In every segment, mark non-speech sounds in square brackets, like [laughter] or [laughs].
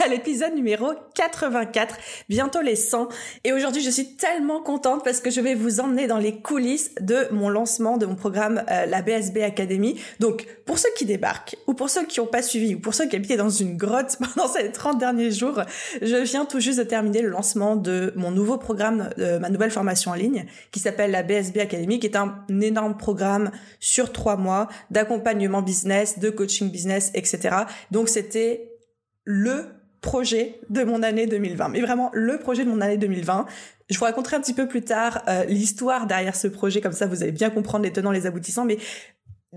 à l'épisode numéro 84, bientôt les 100. Et aujourd'hui, je suis tellement contente parce que je vais vous emmener dans les coulisses de mon lancement de mon programme euh, la BSB Academy. Donc, pour ceux qui débarquent ou pour ceux qui n'ont pas suivi ou pour ceux qui habitaient dans une grotte [laughs] pendant ces 30 derniers jours, je viens tout juste de terminer le lancement de mon nouveau programme, de ma nouvelle formation en ligne qui s'appelle la BSB Academy, qui est un énorme programme sur trois mois d'accompagnement business, de coaching business, etc. Donc c'était le projet de mon année 2020, mais vraiment le projet de mon année 2020. Je vous raconterai un petit peu plus tard euh, l'histoire derrière ce projet, comme ça vous allez bien comprendre les tenants, les aboutissants, mais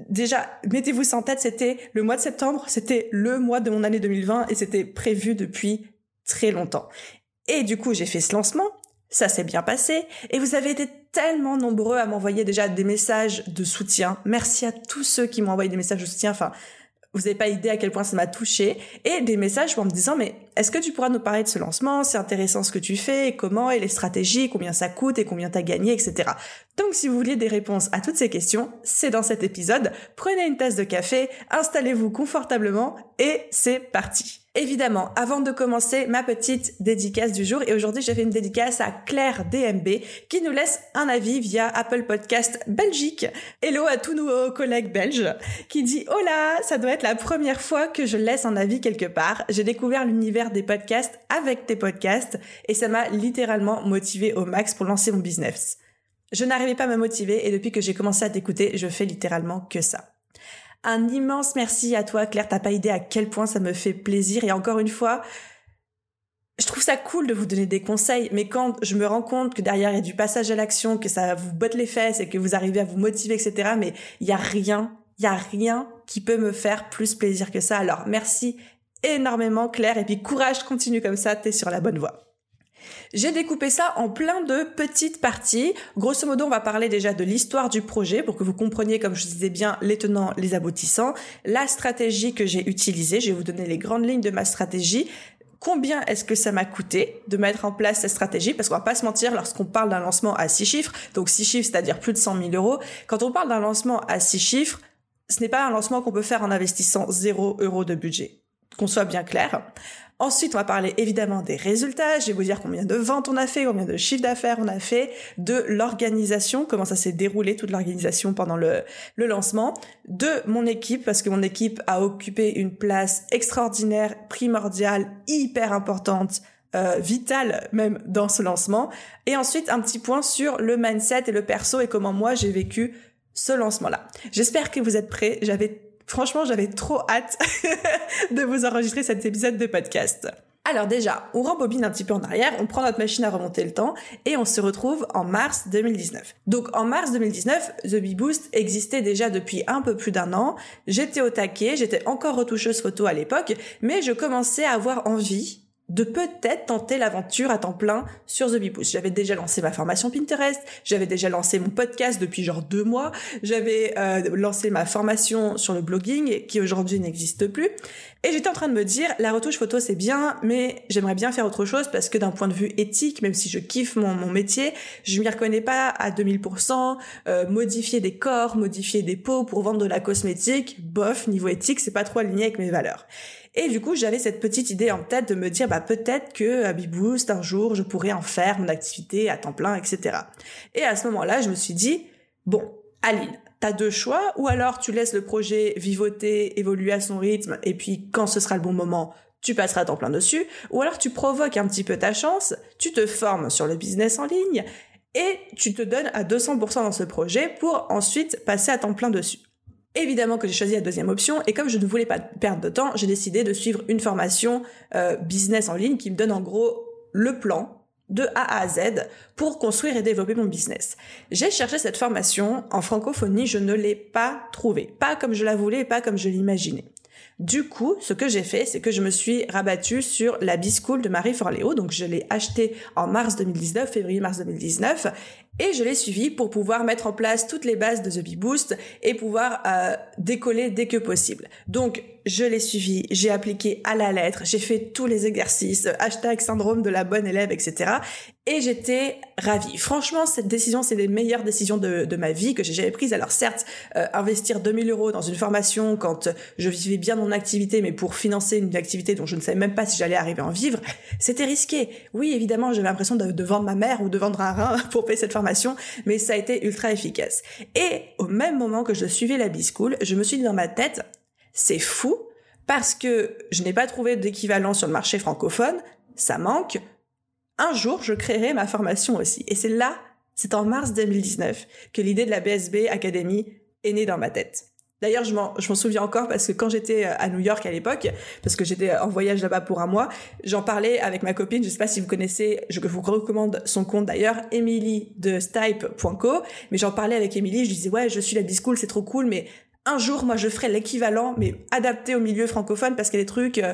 déjà, mettez-vous ça en tête, c'était le mois de septembre, c'était le mois de mon année 2020 et c'était prévu depuis très longtemps. Et du coup, j'ai fait ce lancement, ça s'est bien passé et vous avez été tellement nombreux à m'envoyer déjà des messages de soutien. Merci à tous ceux qui m'ont envoyé des messages de soutien. Enfin, vous n'avez pas idée à quel point ça m'a touché. Et des messages en me disant, mais est-ce que tu pourras nous parler de ce lancement C'est intéressant ce que tu fais, et comment, et les stratégies, combien ça coûte, et combien t'as gagné, etc. Donc si vous voulez des réponses à toutes ces questions, c'est dans cet épisode. Prenez une tasse de café, installez-vous confortablement, et c'est parti. Évidemment, avant de commencer ma petite dédicace du jour, et aujourd'hui j'ai fait une dédicace à Claire DMB qui nous laisse un avis via Apple Podcast Belgique. Hello à tous nos collègues belges qui dit là, ça doit être la première fois que je laisse un avis quelque part. J'ai découvert l'univers des podcasts avec tes podcasts et ça m'a littéralement motivé au max pour lancer mon business. Je n'arrivais pas à me motiver et depuis que j'ai commencé à t'écouter, je fais littéralement que ça. Un immense merci à toi, Claire. T'as pas idée à quel point ça me fait plaisir. Et encore une fois, je trouve ça cool de vous donner des conseils, mais quand je me rends compte que derrière il y a du passage à l'action, que ça vous botte les fesses et que vous arrivez à vous motiver, etc., mais il y a rien, il y a rien qui peut me faire plus plaisir que ça. Alors merci énormément, Claire, et puis courage, continue comme ça, t'es sur la bonne voie. J'ai découpé ça en plein de petites parties. Grosso modo, on va parler déjà de l'histoire du projet pour que vous compreniez, comme je disais bien, les tenants, les aboutissants, la stratégie que j'ai utilisée. Je vais vous donner les grandes lignes de ma stratégie. Combien est-ce que ça m'a coûté de mettre en place cette stratégie? Parce qu'on va pas se mentir, lorsqu'on parle d'un lancement à six chiffres, donc six chiffres, c'est-à-dire plus de 100 000 euros, quand on parle d'un lancement à six chiffres, ce n'est pas un lancement qu'on peut faire en investissant zéro euro de budget. Qu'on soit bien clair. Ensuite, on va parler évidemment des résultats. Je vais vous dire combien de ventes on a fait, combien de chiffres d'affaires on a fait, de l'organisation, comment ça s'est déroulé, toute l'organisation pendant le, le lancement, de mon équipe, parce que mon équipe a occupé une place extraordinaire, primordiale, hyper importante euh, vitale même dans ce lancement. Et ensuite, un petit point sur le mindset et le perso et comment moi j'ai vécu ce lancement-là. J'espère que vous êtes prêts. J'avais Franchement, j'avais trop hâte [laughs] de vous enregistrer cet épisode de podcast. Alors déjà, on rembobine un petit peu en arrière, on prend notre machine à remonter le temps et on se retrouve en mars 2019. Donc en mars 2019, The Bee Boost existait déjà depuis un peu plus d'un an. J'étais au taquet, j'étais encore retoucheuse photo à l'époque, mais je commençais à avoir envie de peut-être tenter l'aventure à temps plein sur The Bee J'avais déjà lancé ma formation Pinterest, j'avais déjà lancé mon podcast depuis genre deux mois, j'avais euh, lancé ma formation sur le blogging qui aujourd'hui n'existe plus. Et j'étais en train de me dire, la retouche photo c'est bien, mais j'aimerais bien faire autre chose parce que d'un point de vue éthique, même si je kiffe mon, mon métier, je m'y reconnais pas à 2000%. Euh, modifier des corps, modifier des peaux pour vendre de la cosmétique, bof, niveau éthique, c'est pas trop aligné avec mes valeurs. Et du coup, j'avais cette petite idée en tête de me dire, bah peut-être que à Beboost, un jour, je pourrais en faire mon activité à temps plein, etc. Et à ce moment-là, je me suis dit, bon, Aline, t'as deux choix, ou alors tu laisses le projet vivoter, évoluer à son rythme, et puis quand ce sera le bon moment, tu passeras à temps plein dessus, ou alors tu provoques un petit peu ta chance, tu te formes sur le business en ligne, et tu te donnes à 200% dans ce projet pour ensuite passer à temps plein dessus. Évidemment que j'ai choisi la deuxième option et comme je ne voulais pas perdre de temps, j'ai décidé de suivre une formation euh, business en ligne qui me donne en gros le plan de A à Z pour construire et développer mon business. J'ai cherché cette formation en francophonie, je ne l'ai pas trouvée, pas comme je la voulais, pas comme je l'imaginais. Du coup, ce que j'ai fait, c'est que je me suis rabattue sur la B-School de Marie Forleo. Donc, je l'ai acheté en mars 2019, février-mars 2019. Et je l'ai suivi pour pouvoir mettre en place toutes les bases de The Bee Boost et pouvoir euh, décoller dès que possible. Donc, je l'ai suivi, j'ai appliqué à la lettre, j'ai fait tous les exercices, hashtag syndrome de la bonne élève, etc. Et j'étais ravie. Franchement, cette décision, c'est les meilleures décisions de, de ma vie que j'ai jamais prises. Alors certes, euh, investir 2000 euros dans une formation quand je vivais bien mon activité, mais pour financer une activité dont je ne savais même pas si j'allais arriver à en vivre, c'était risqué. Oui, évidemment, j'avais l'impression de, de, vendre ma mère ou de vendre un rein [laughs] pour payer cette formation, mais ça a été ultra efficace. Et au même moment que je suivais la B-School, je me suis dit dans ma tête, c'est fou parce que je n'ai pas trouvé d'équivalent sur le marché francophone, ça manque. Un jour, je créerai ma formation aussi. Et c'est là, c'est en mars 2019, que l'idée de la BSB Academy est née dans ma tête. D'ailleurs, je m'en, souviens encore parce que quand j'étais à New York à l'époque, parce que j'étais en voyage là-bas pour un mois, j'en parlais avec ma copine, je sais pas si vous connaissez, je vous recommande son compte d'ailleurs, Emily de Stipe.co, mais j'en parlais avec Emily, je disais ouais, je suis la B-School, c'est trop cool, mais un jour, moi, je ferai l'équivalent, mais adapté au milieu francophone, parce qu'il y a des trucs, euh,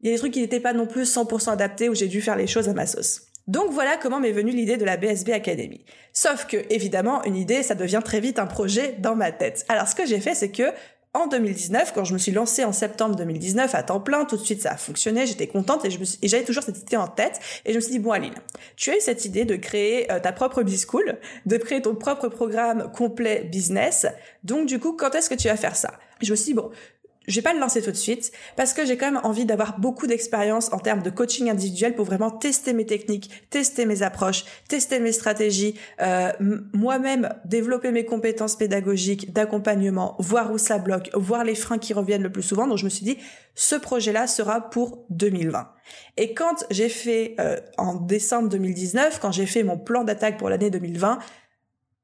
il y a des trucs qui n'étaient pas non plus 100% adaptés, où j'ai dû faire les choses à ma sauce. Donc voilà comment m'est venue l'idée de la BSB Academy. Sauf que, évidemment, une idée, ça devient très vite un projet dans ma tête. Alors ce que j'ai fait, c'est que en 2019, quand je me suis lancée en septembre 2019 à temps plein, tout de suite ça a fonctionné, j'étais contente et, j'avais toujours cette idée en tête. Et je me suis dit, bon Aline, tu as eu cette idée de créer euh, ta propre B-School, de créer ton propre programme complet business. Donc du coup, quand est-ce que tu vas faire ça? Je me suis dit, bon, je vais pas le lancer tout de suite parce que j'ai quand même envie d'avoir beaucoup d'expérience en termes de coaching individuel pour vraiment tester mes techniques, tester mes approches, tester mes stratégies, euh, moi-même développer mes compétences pédagogiques, d'accompagnement, voir où ça bloque, voir les freins qui reviennent le plus souvent. Donc je me suis dit, ce projet-là sera pour 2020. Et quand j'ai fait euh, en décembre 2019, quand j'ai fait mon plan d'attaque pour l'année 2020,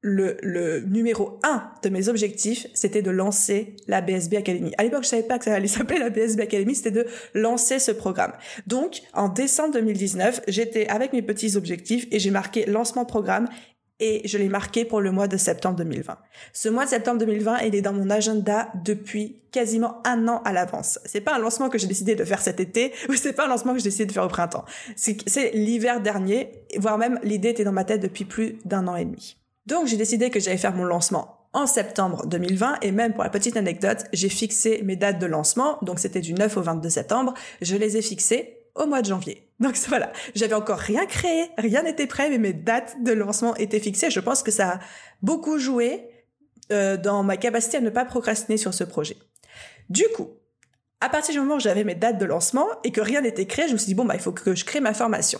le, le numéro un de mes objectifs, c'était de lancer la BSB Academy. À l'époque, je savais pas que ça allait s'appeler la BSB Academy, c'était de lancer ce programme. Donc, en décembre 2019, j'étais avec mes petits objectifs et j'ai marqué lancement programme et je l'ai marqué pour le mois de septembre 2020. Ce mois de septembre 2020, il est dans mon agenda depuis quasiment un an à l'avance. C'est pas un lancement que j'ai décidé de faire cet été [laughs] ou c'est pas un lancement que j'ai décidé de faire au printemps. C'est l'hiver dernier, voire même l'idée était dans ma tête depuis plus d'un an et demi. Donc j'ai décidé que j'allais faire mon lancement en septembre 2020 et même pour la petite anecdote, j'ai fixé mes dates de lancement, donc c'était du 9 au 22 septembre, je les ai fixées au mois de janvier. Donc [laughs] voilà, j'avais encore rien créé, rien n'était prêt, mais mes dates de lancement étaient fixées. Je pense que ça a beaucoup joué euh, dans ma capacité à ne pas procrastiner sur ce projet. Du coup, à partir du moment où j'avais mes dates de lancement et que rien n'était créé, je me suis dit bon bah il faut que je crée ma formation.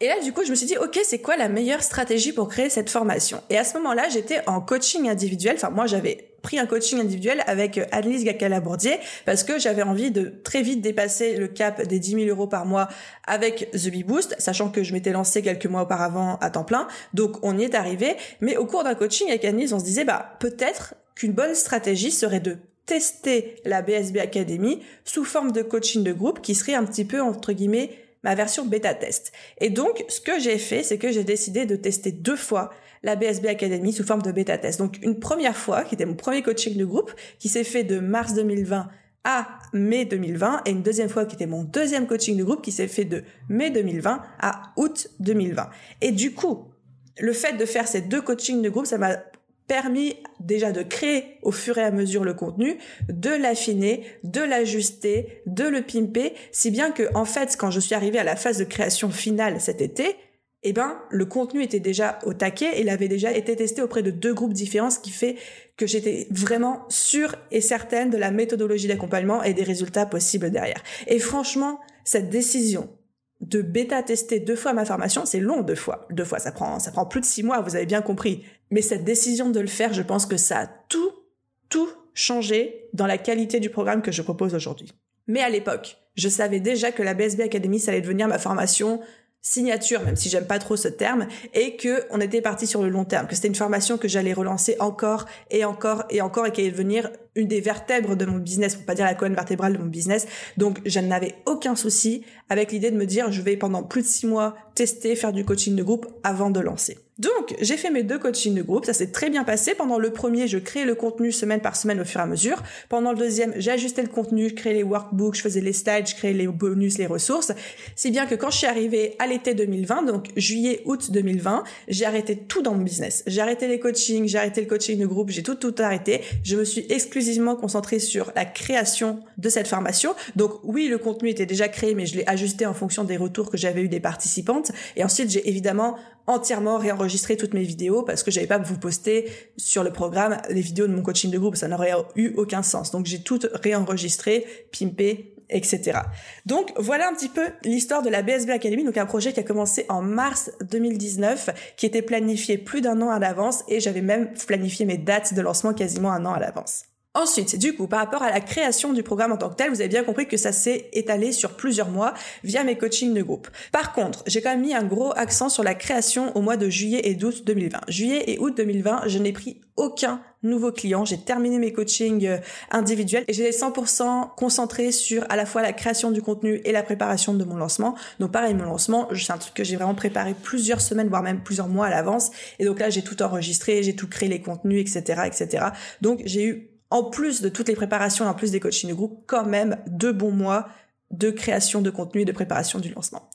Et là, du coup, je me suis dit, OK, c'est quoi la meilleure stratégie pour créer cette formation? Et à ce moment-là, j'étais en coaching individuel. Enfin, moi, j'avais pris un coaching individuel avec Annelise Gacala-Bourdier parce que j'avais envie de très vite dépasser le cap des 10 000 euros par mois avec The Bee Boost, sachant que je m'étais lancée quelques mois auparavant à temps plein. Donc, on y est arrivé. Mais au cours d'un coaching avec Annelise, on se disait, bah, peut-être qu'une bonne stratégie serait de tester la BSB Academy sous forme de coaching de groupe qui serait un petit peu, entre guillemets, ma version bêta test. Et donc, ce que j'ai fait, c'est que j'ai décidé de tester deux fois la BSB Academy sous forme de bêta test. Donc, une première fois, qui était mon premier coaching de groupe, qui s'est fait de mars 2020 à mai 2020 et une deuxième fois qui était mon deuxième coaching de groupe qui s'est fait de mai 2020 à août 2020. Et du coup, le fait de faire ces deux coachings de groupe, ça m'a permis déjà de créer au fur et à mesure le contenu, de l'affiner, de l'ajuster, de le pimper, si bien que en fait, quand je suis arrivée à la phase de création finale cet été, eh ben, le contenu était déjà au taquet, il avait déjà été testé auprès de deux groupes différents, ce qui fait que j'étais vraiment sûre et certaine de la méthodologie d'accompagnement et des résultats possibles derrière. Et franchement, cette décision de bêta tester deux fois ma formation, c'est long deux fois. Deux fois, ça prend, ça prend plus de six mois, vous avez bien compris. Mais cette décision de le faire, je pense que ça a tout, tout changé dans la qualité du programme que je propose aujourd'hui. Mais à l'époque, je savais déjà que la BSB Academy, ça allait devenir ma formation signature, même si j'aime pas trop ce terme, et que on était parti sur le long terme, que c'était une formation que j'allais relancer encore et encore et encore et qui allait devenir une des vertèbres de mon business, pour pas dire la colonne vertébrale de mon business. Donc, je n'avais aucun souci avec l'idée de me dire, je vais pendant plus de six mois tester, faire du coaching de groupe avant de lancer. Donc, j'ai fait mes deux coachings de groupe, ça s'est très bien passé. Pendant le premier, je créais le contenu semaine par semaine au fur et à mesure. Pendant le deuxième, ajusté le contenu, je créais les workbooks, je faisais les slides, je créais les bonus, les ressources. Si bien que quand je suis arrivée à l'été 2020, donc juillet, août 2020, j'ai arrêté tout dans mon business. J'ai arrêté les coachings, j'ai arrêté le coaching de groupe, j'ai tout, tout arrêté. Je me suis exclusivement concentrée sur la création de cette formation. Donc oui, le contenu était déjà créé, mais je l'ai ajusté en fonction des retours que j'avais eu des participantes. Et ensuite, j'ai évidemment entièrement réenregistré toutes mes vidéos parce que j'avais pas vous poster sur le programme les vidéos de mon coaching de groupe, ça n'aurait eu aucun sens. Donc j'ai tout réenregistré, pimpé, etc. Donc voilà un petit peu l'histoire de la BSB Academy, donc un projet qui a commencé en mars 2019, qui était planifié plus d'un an à l'avance et j'avais même planifié mes dates de lancement quasiment un an à l'avance. Ensuite, du coup, par rapport à la création du programme en tant que tel, vous avez bien compris que ça s'est étalé sur plusieurs mois via mes coachings de groupe. Par contre, j'ai quand même mis un gros accent sur la création au mois de juillet et d'août 2020. Juillet et août 2020, je n'ai pris aucun nouveau client. J'ai terminé mes coachings euh, individuels et j'ai 100% concentré sur à la fois la création du contenu et la préparation de mon lancement. Donc pareil, mon lancement, c'est un truc que j'ai vraiment préparé plusieurs semaines, voire même plusieurs mois à l'avance. Et donc là, j'ai tout enregistré, j'ai tout créé les contenus, etc., etc. Donc j'ai eu en plus de toutes les préparations, en plus des coachings de groupe, quand même deux bons mois de création de contenu et de préparation du lancement.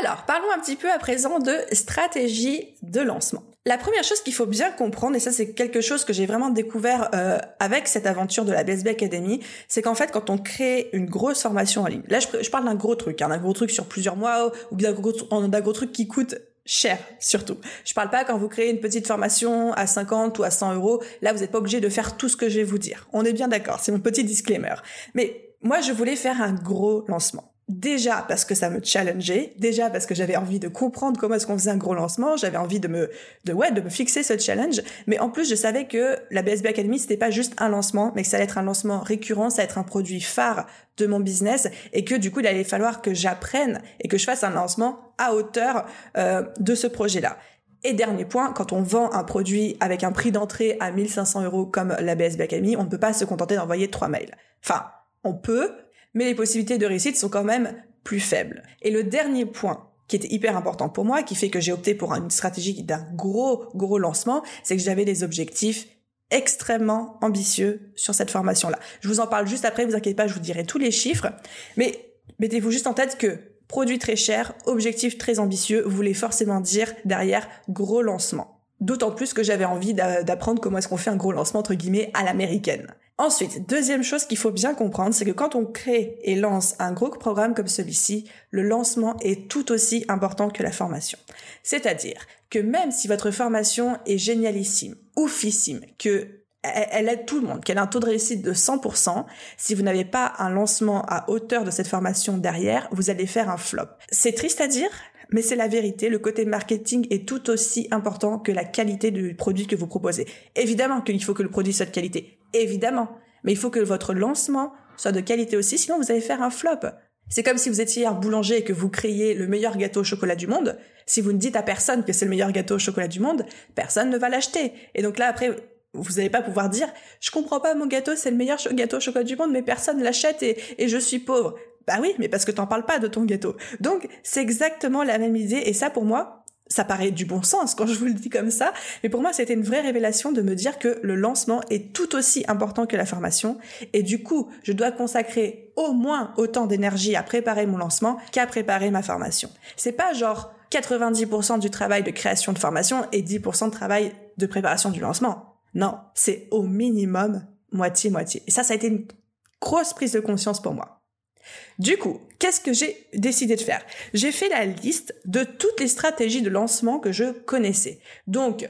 Alors, parlons un petit peu à présent de stratégie de lancement. La première chose qu'il faut bien comprendre, et ça c'est quelque chose que j'ai vraiment découvert euh, avec cette aventure de la BSB Academy, c'est qu'en fait quand on crée une grosse formation en ligne, là je, parle d'un gros truc, hein, d'un gros truc sur plusieurs mois ou gros, d'un gros truc qui coûte cher surtout. Je parle pas quand vous créez une petite formation à 50 ou à 100 euros. Là, vous n'êtes pas obligé de faire tout ce que je vais vous dire. On est bien d'accord. C'est mon petit disclaimer. Mais moi, je voulais faire un gros lancement. Déjà parce que ça me challengeait, déjà parce que j'avais envie de comprendre comment est-ce qu'on faisait un gros lancement, j'avais envie de me, de ouais, de me fixer ce challenge. Mais en plus, je savais que la BSB Academy c'était pas juste un lancement, mais que ça allait être un lancement récurrent, ça allait être un produit phare de mon business et que du coup il allait falloir que j'apprenne et que je fasse un lancement à hauteur euh, de ce projet-là. Et dernier point, quand on vend un produit avec un prix d'entrée à 1500 euros comme la BSB Academy, on ne peut pas se contenter d'envoyer trois mails. Enfin, on peut, mais les possibilités de réussite sont quand même plus faibles. Et le dernier point qui était hyper important pour moi, qui fait que j'ai opté pour une stratégie d'un gros, gros lancement, c'est que j'avais des objectifs extrêmement ambitieux sur cette formation-là. Je vous en parle juste après, vous inquiétez pas, je vous dirai tous les chiffres, mais mettez-vous juste en tête que produit très cher, objectif très ambitieux, voulait forcément dire derrière gros lancement. D'autant plus que j'avais envie d'apprendre comment est-ce qu'on fait un gros lancement entre guillemets à l'américaine. Ensuite, deuxième chose qu'il faut bien comprendre, c'est que quand on crée et lance un gros programme comme celui-ci, le lancement est tout aussi important que la formation. C'est-à-dire que même si votre formation est génialissime, oufissime, que elle aide tout le monde, qu'elle a un taux de réussite de 100%, si vous n'avez pas un lancement à hauteur de cette formation derrière, vous allez faire un flop. C'est triste à dire, mais c'est la vérité. Le côté marketing est tout aussi important que la qualité du produit que vous proposez. Évidemment qu'il faut que le produit soit de qualité. Évidemment. Mais il faut que votre lancement soit de qualité aussi, sinon vous allez faire un flop. C'est comme si vous étiez un boulanger et que vous créiez le meilleur gâteau au chocolat du monde. Si vous ne dites à personne que c'est le meilleur gâteau au chocolat du monde, personne ne va l'acheter. Et donc là, après, vous n'allez pas pouvoir dire, je comprends pas, mon gâteau, c'est le meilleur gâteau au chocolat du monde, mais personne l'achète et, et je suis pauvre. Bah oui, mais parce que t'en parles pas de ton gâteau. Donc, c'est exactement la même idée. Et ça, pour moi, ça paraît du bon sens quand je vous le dis comme ça, mais pour moi c'était une vraie révélation de me dire que le lancement est tout aussi important que la formation et du coup je dois consacrer au moins autant d'énergie à préparer mon lancement qu'à préparer ma formation. C'est pas genre 90% du travail de création de formation et 10% de travail de préparation du lancement. Non, c'est au minimum moitié-moitié. Et ça, ça a été une grosse prise de conscience pour moi. Du coup, qu'est-ce que j'ai décidé de faire? J'ai fait la liste de toutes les stratégies de lancement que je connaissais. Donc,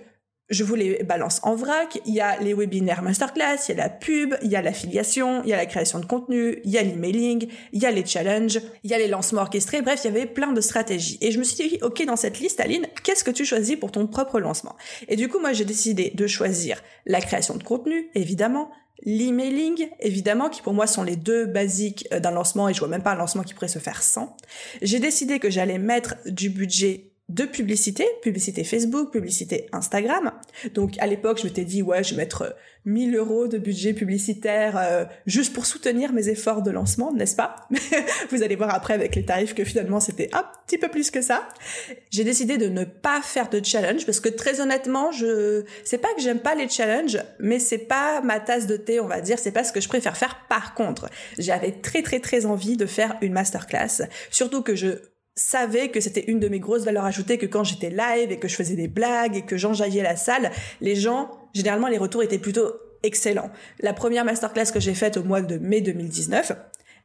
je vous les balance en vrac. Il y a les webinaires masterclass, il y a la pub, il y a l'affiliation, il y a la création de contenu, il y a l'emailing, il y a les challenges, il y a les lancements orchestrés. Bref, il y avait plein de stratégies. Et je me suis dit, OK, dans cette liste, Aline, qu'est-ce que tu choisis pour ton propre lancement? Et du coup, moi, j'ai décidé de choisir la création de contenu, évidemment, l'emailing, évidemment, qui pour moi sont les deux basiques euh, d'un lancement et je vois même pas un lancement qui pourrait se faire sans. J'ai décidé que j'allais mettre du budget de publicité, publicité Facebook, publicité Instagram. Donc à l'époque, je m'étais dit ouais, je vais mettre 1000 euros de budget publicitaire euh, juste pour soutenir mes efforts de lancement, n'est-ce pas? [laughs] Vous allez voir après avec les tarifs que finalement c'était un petit peu plus que ça. J'ai décidé de ne pas faire de challenge parce que très honnêtement, je c'est pas que j'aime pas les challenges, mais c'est pas ma tasse de thé, on va dire, c'est pas ce que je préfère faire. Par contre, j'avais très très très envie de faire une masterclass, surtout que je savais que c'était une de mes grosses valeurs ajoutées que quand j'étais live et que je faisais des blagues et que j'enjaillais la salle, les gens, généralement, les retours étaient plutôt excellents. La première masterclass que j'ai faite au mois de mai 2019,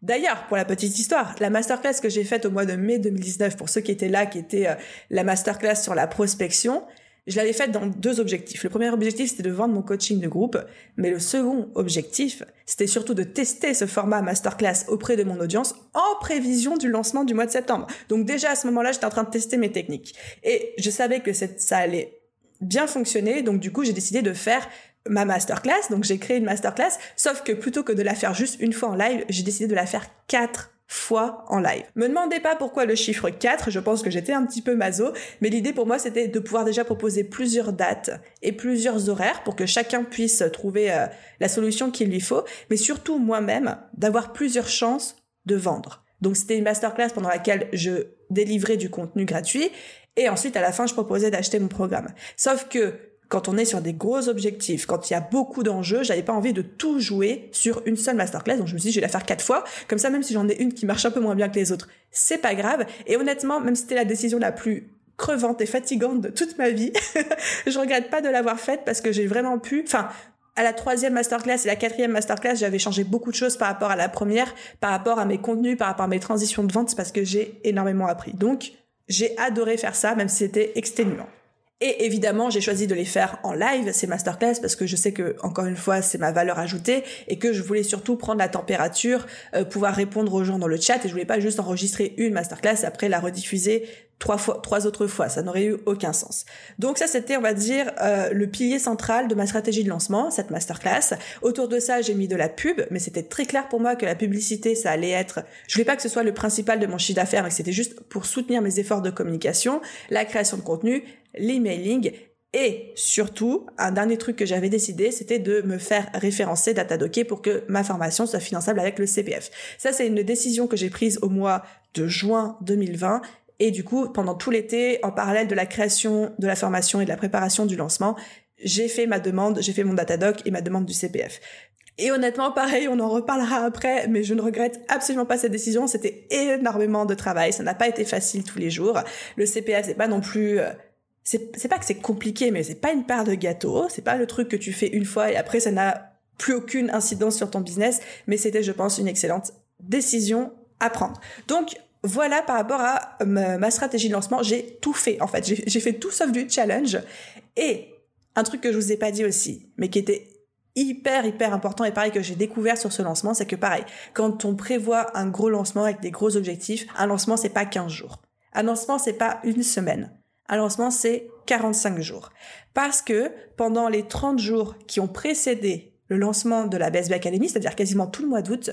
D'ailleurs, pour la petite histoire, la masterclass que j'ai faite au mois de mai 2019, pour ceux qui étaient là, qui était euh, la masterclass sur la prospection, je l'avais faite dans deux objectifs. Le premier objectif, c'était de vendre mon coaching de groupe, mais le second objectif, c'était surtout de tester ce format masterclass auprès de mon audience en prévision du lancement du mois de septembre. Donc déjà à ce moment-là, j'étais en train de tester mes techniques. Et je savais que ça allait bien fonctionner, donc du coup, j'ai décidé de faire ma masterclass. Donc j'ai créé une masterclass, sauf que plutôt que de la faire juste une fois en live, j'ai décidé de la faire quatre fois en live. Me demandez pas pourquoi le chiffre 4, je pense que j'étais un petit peu maso, mais l'idée pour moi c'était de pouvoir déjà proposer plusieurs dates et plusieurs horaires pour que chacun puisse trouver euh, la solution qu'il lui faut, mais surtout moi-même d'avoir plusieurs chances de vendre. Donc c'était une masterclass pendant laquelle je délivrais du contenu gratuit et ensuite à la fin je proposais d'acheter mon programme. Sauf que quand on est sur des gros objectifs, quand il y a beaucoup d'enjeux, j'avais pas envie de tout jouer sur une seule masterclass, donc je me suis dit je vais la faire quatre fois, comme ça même si j'en ai une qui marche un peu moins bien que les autres, c'est pas grave. Et honnêtement, même si c'était la décision la plus crevante et fatigante de toute ma vie, [laughs] je regrette pas de l'avoir faite parce que j'ai vraiment pu, enfin, à la troisième masterclass et la quatrième masterclass, j'avais changé beaucoup de choses par rapport à la première, par rapport à mes contenus, par rapport à mes transitions de vente, parce que j'ai énormément appris. Donc, j'ai adoré faire ça, même si c'était exténuant. Et évidemment, j'ai choisi de les faire en live, ces masterclass, parce que je sais que, encore une fois, c'est ma valeur ajoutée et que je voulais surtout prendre la température, euh, pouvoir répondre aux gens dans le chat et je voulais pas juste enregistrer une masterclass et après la rediffuser trois fois, trois autres fois. Ça n'aurait eu aucun sens. Donc ça, c'était, on va dire, euh, le pilier central de ma stratégie de lancement, cette masterclass. Autour de ça, j'ai mis de la pub, mais c'était très clair pour moi que la publicité, ça allait être, je voulais pas que ce soit le principal de mon chiffre d'affaires, mais que c'était juste pour soutenir mes efforts de communication, la création de contenu, l'emailing et surtout, un dernier truc que j'avais décidé, c'était de me faire référencer Datadocké pour que ma formation soit finançable avec le CPF. Ça, c'est une décision que j'ai prise au mois de juin 2020 et du coup, pendant tout l'été, en parallèle de la création de la formation et de la préparation du lancement, j'ai fait ma demande, j'ai fait mon Datadoc et ma demande du CPF. Et honnêtement, pareil, on en reparlera après, mais je ne regrette absolument pas cette décision. C'était énormément de travail. Ça n'a pas été facile tous les jours. Le CPF, c'est pas non plus, euh, c'est pas que c'est compliqué, mais c'est pas une part de gâteau. C'est pas le truc que tu fais une fois et après ça n'a plus aucune incidence sur ton business. Mais c'était, je pense, une excellente décision à prendre. Donc, voilà par rapport à ma, stratégie de lancement, j'ai tout fait en fait. J'ai fait tout sauf du challenge. Et un truc que je vous ai pas dit aussi, mais qui était hyper hyper important et pareil que j'ai découvert sur ce lancement, c'est que pareil, quand on prévoit un gros lancement avec des gros objectifs, un lancement c'est pas 15 jours. Un lancement c'est pas une semaine. Un lancement c'est 45 jours. Parce que pendant les 30 jours qui ont précédé le lancement de la BSB Academy, c'est-à-dire quasiment tout le mois d'août,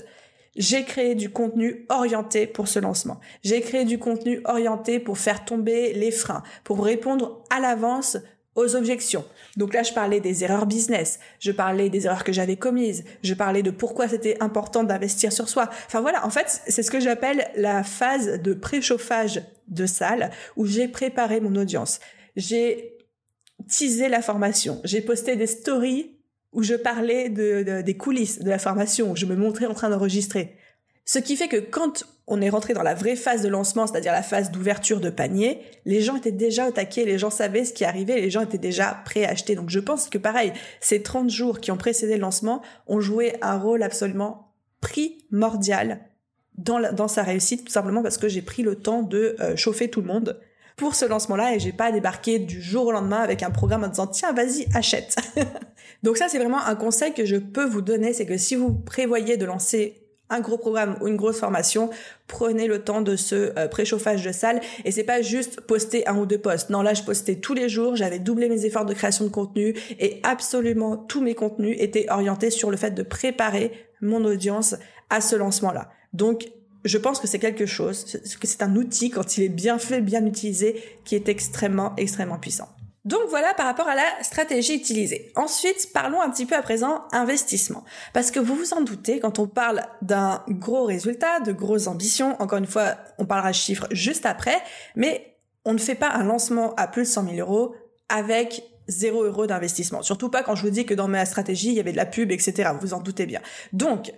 j'ai créé du contenu orienté pour ce lancement. J'ai créé du contenu orienté pour faire tomber les freins, pour répondre à l'avance aux objections. Donc là, je parlais des erreurs business, je parlais des erreurs que j'avais commises, je parlais de pourquoi c'était important d'investir sur soi. Enfin voilà, en fait, c'est ce que j'appelle la phase de préchauffage de salle où j'ai préparé mon audience. J'ai teasé la formation, j'ai posté des stories où je parlais de, des coulisses de la formation, où je me montrais en train d'enregistrer. Ce qui fait que quand on est rentré dans la vraie phase de lancement, c'est-à-dire la phase d'ouverture de panier, les gens étaient déjà au taquet, les gens savaient ce qui arrivait, les gens étaient déjà prêts à acheter. Donc je pense que pareil, ces 30 jours qui ont précédé le lancement ont joué un rôle absolument primordial dans, dans sa réussite, tout simplement parce que j'ai pris le temps de euh, chauffer tout le monde pour ce lancement-là et j'ai pas débarqué du jour au lendemain avec un programme en disant tiens vas-y achète. [laughs] Donc ça c'est vraiment un conseil que je peux vous donner, c'est que si vous prévoyez de lancer un gros programme ou une grosse formation, prenez le temps de ce euh, préchauffage de salle et c'est pas juste poster un ou deux posts. Non, là je postais tous les jours, j'avais doublé mes efforts de création de contenu et absolument tous mes contenus étaient orientés sur le fait de préparer mon audience à ce lancement-là. Donc je pense que c'est quelque chose, que c'est un outil quand il est bien fait, bien utilisé, qui est extrêmement, extrêmement puissant. Donc voilà par rapport à la stratégie utilisée. Ensuite, parlons un petit peu à présent investissement. Parce que vous vous en doutez, quand on parle d'un gros résultat, de grosses ambitions, encore une fois, on parlera chiffres juste après, mais on ne fait pas un lancement à plus de 100 000 euros avec 0 euros d'investissement. Surtout pas quand je vous dis que dans ma stratégie, il y avait de la pub, etc. Vous vous en doutez bien. Donc,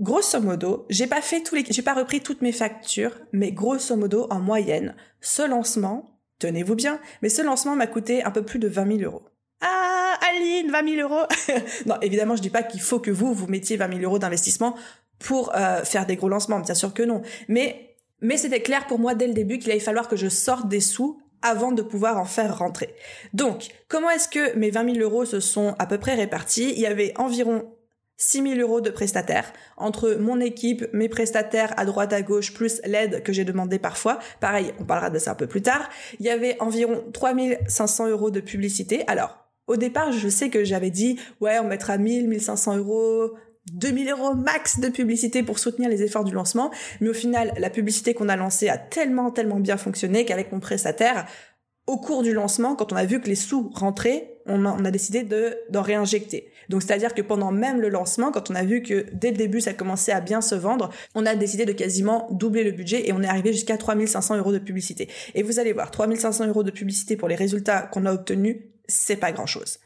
grosso modo, j'ai pas fait tous les, j'ai pas repris toutes mes factures, mais grosso modo, en moyenne, ce lancement, tenez-vous bien, mais ce lancement m'a coûté un peu plus de 20 000 euros. Ah, Aline, 20 000 euros [laughs] Non, évidemment, je dis pas qu'il faut que vous, vous mettiez 20 000 euros d'investissement pour euh, faire des gros lancements, bien sûr que non. Mais, mais c'était clair pour moi dès le début qu'il allait falloir que je sorte des sous avant de pouvoir en faire rentrer. Donc, comment est-ce que mes 20 000 euros se sont à peu près répartis? Il y avait environ 6 000 euros de prestataires entre mon équipe, mes prestataires à droite à gauche, plus l'aide que j'ai demandé parfois. Pareil, on parlera de ça un peu plus tard. Il y avait environ 3 500 euros de publicité. Alors, au départ, je sais que j'avais dit, ouais, on mettra 1000, 1500 euros, 2000 euros max de publicité pour soutenir les efforts du lancement. Mais au final, la publicité qu'on a lancée a tellement, tellement bien fonctionné qu'avec mon prestataire, au cours du lancement, quand on a vu que les sous rentraient, on a, décidé de d'en réinjecter. Donc c'est-à-dire que pendant même le lancement, quand on a vu que dès le début ça commençait à bien se vendre, on a décidé de quasiment doubler le budget et on est arrivé jusqu'à 3500 euros de publicité. Et vous allez voir, 3500 euros de publicité pour les résultats qu'on a obtenus, c'est pas grand-chose.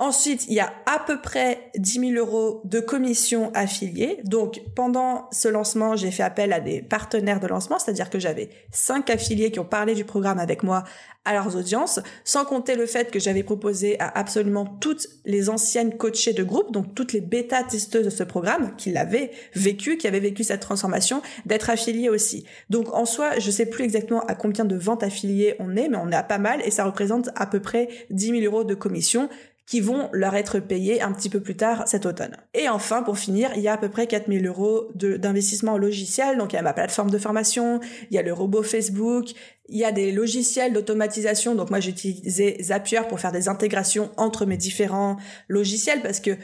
Ensuite, il y a à peu près 10 000 euros de commission affiliée. Donc, pendant ce lancement, j'ai fait appel à des partenaires de lancement, c'est-à-dire que j'avais cinq affiliés qui ont parlé du programme avec moi à leurs audiences, sans compter le fait que j'avais proposé à absolument toutes les anciennes coachées de groupe, donc toutes les bêta-testeuses de ce programme, qui l'avaient vécu, qui avaient vécu cette transformation, d'être affiliées aussi. Donc, en soi, je sais plus exactement à combien de ventes affiliées on est, mais on est à pas mal et ça représente à peu près 10 000 euros de commission qui vont leur être payés un petit peu plus tard cet automne. Et enfin, pour finir, il y a à peu près 4000 euros d'investissement logiciel. Donc, il y a ma plateforme de formation, il y a le robot Facebook, il y a des logiciels d'automatisation. Donc, moi, j'ai utilisé Zapier pour faire des intégrations entre mes différents logiciels parce que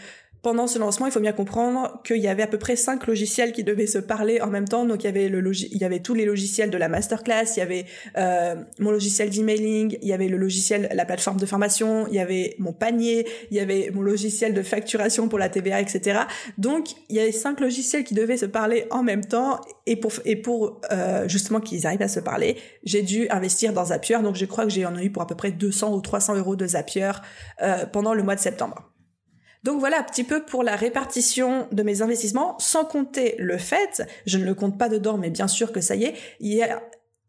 pendant ce lancement, il faut bien comprendre qu'il y avait à peu près cinq logiciels qui devaient se parler en même temps. Donc il y avait le il y avait tous les logiciels de la masterclass, il y avait euh, mon logiciel d'emailing, il y avait le logiciel, la plateforme de formation, il y avait mon panier, il y avait mon logiciel de facturation pour la TVA, etc. Donc il y avait cinq logiciels qui devaient se parler en même temps et pour et pour euh, justement qu'ils arrivent à se parler, j'ai dû investir dans Zapier. Donc je crois que j'ai en eu pour à peu près 200 ou 300 euros de Zapier euh, pendant le mois de septembre. Donc voilà un petit peu pour la répartition de mes investissements, sans compter le fait, je ne le compte pas dedans, mais bien sûr que ça y est, il y,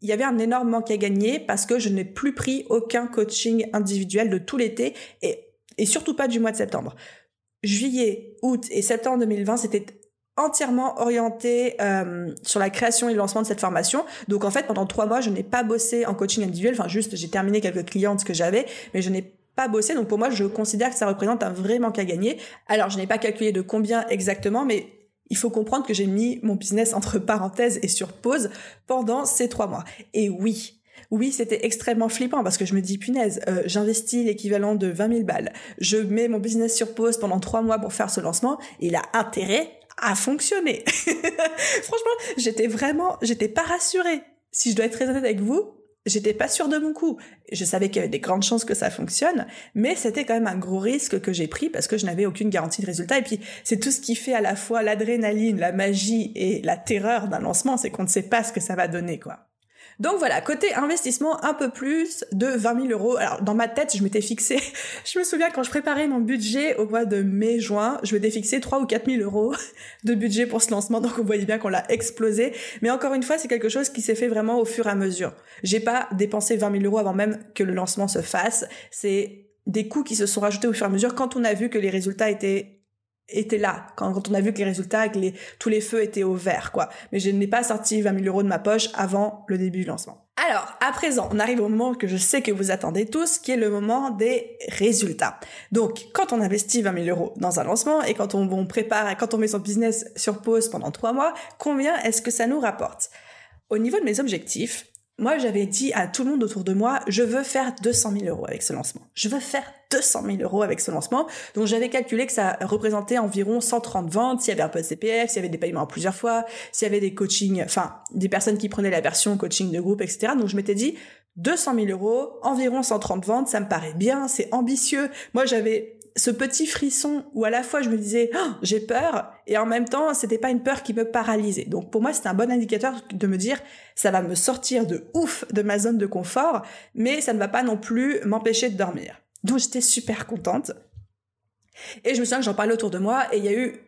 y avait un énorme manque à gagner parce que je n'ai plus pris aucun coaching individuel de tout l'été et, et surtout pas du mois de septembre. Juillet, août et septembre 2020, c'était entièrement orienté euh, sur la création et le lancement de cette formation. Donc en fait, pendant trois mois, je n'ai pas bossé en coaching individuel. Enfin, juste, j'ai terminé quelques clientes que j'avais, mais je n'ai pas bossé. Donc pour moi, je considère que ça représente un vrai manque à gagner. Alors je n'ai pas calculé de combien exactement, mais il faut comprendre que j'ai mis mon business [laughs] entre parenthèses et sur pause pendant ces trois mois. Et oui, oui, c'était extrêmement flippant parce que je me dis, punaise, euh, j'investis l'équivalent de 20 000 balles. Je mets mon business sur pause pendant trois mois pour faire ce lancement. il a intérêt à fonctionner. [laughs] Franchement, j'étais vraiment, j'étais pas rassurée. Si je dois être très honnête avec vous, j'étais pas sûre de mon coup. Je savais qu'il y avait des grandes chances que ça fonctionne, mais c'était quand même un gros risque que j'ai pris parce que je n'avais aucune garantie de résultat. Et puis, c'est tout ce qui fait à la fois l'adrénaline, la magie et la terreur d'un lancement, c'est qu'on ne sait pas ce que ça va donner, quoi. Donc voilà, côté investissement, un peu plus de 20 000 euros. Alors dans ma tête, je m'étais fixé, [laughs] je me souviens quand je préparais mon budget au mois de mai-juin, je m'étais fixé 3 ou 4 000 euros [laughs] de budget pour ce lancement, donc vous voyez bien qu'on l'a explosé. Mais encore une fois, c'est quelque chose qui s'est fait vraiment au fur et à mesure. J'ai pas dépensé 20 000 euros avant même que le lancement se fasse. C'est des coûts qui se sont rajoutés au fur et à mesure quand on a vu que les résultats étaient était là quand, on a vu que les résultats, que tous les feux étaient au vert, quoi. Mais je n'ai pas sorti 20 000 euros de ma poche avant le début du lancement. Alors, à présent, on arrive au moment que je sais que vous attendez tous, qui est le moment des résultats. Donc, quand on investit 20 000 euros dans un lancement et quand on, on prépare, quand on met son business sur pause pendant trois mois, combien est-ce que ça nous rapporte? Au niveau de mes objectifs, moi, j'avais dit à tout le monde autour de moi, je veux faire 200 000 euros avec ce lancement. Je veux faire 200 000 euros avec ce lancement. Donc, j'avais calculé que ça représentait environ 130 ventes, s'il y avait un peu de CPF, s'il y avait des paiements en plusieurs fois, s'il y avait des coachings, enfin, des personnes qui prenaient la version coaching de groupe, etc. Donc, je m'étais dit, 200 000 euros, environ 130 ventes, ça me paraît bien, c'est ambitieux. Moi, j'avais ce petit frisson où à la fois je me disais oh, j'ai peur et en même temps c'était pas une peur qui me paralysait. Donc pour moi c'était un bon indicateur de me dire ça va me sortir de ouf de ma zone de confort, mais ça ne va pas non plus m'empêcher de dormir. Donc j'étais super contente. Et je me souviens que j'en parlais autour de moi et il y a eu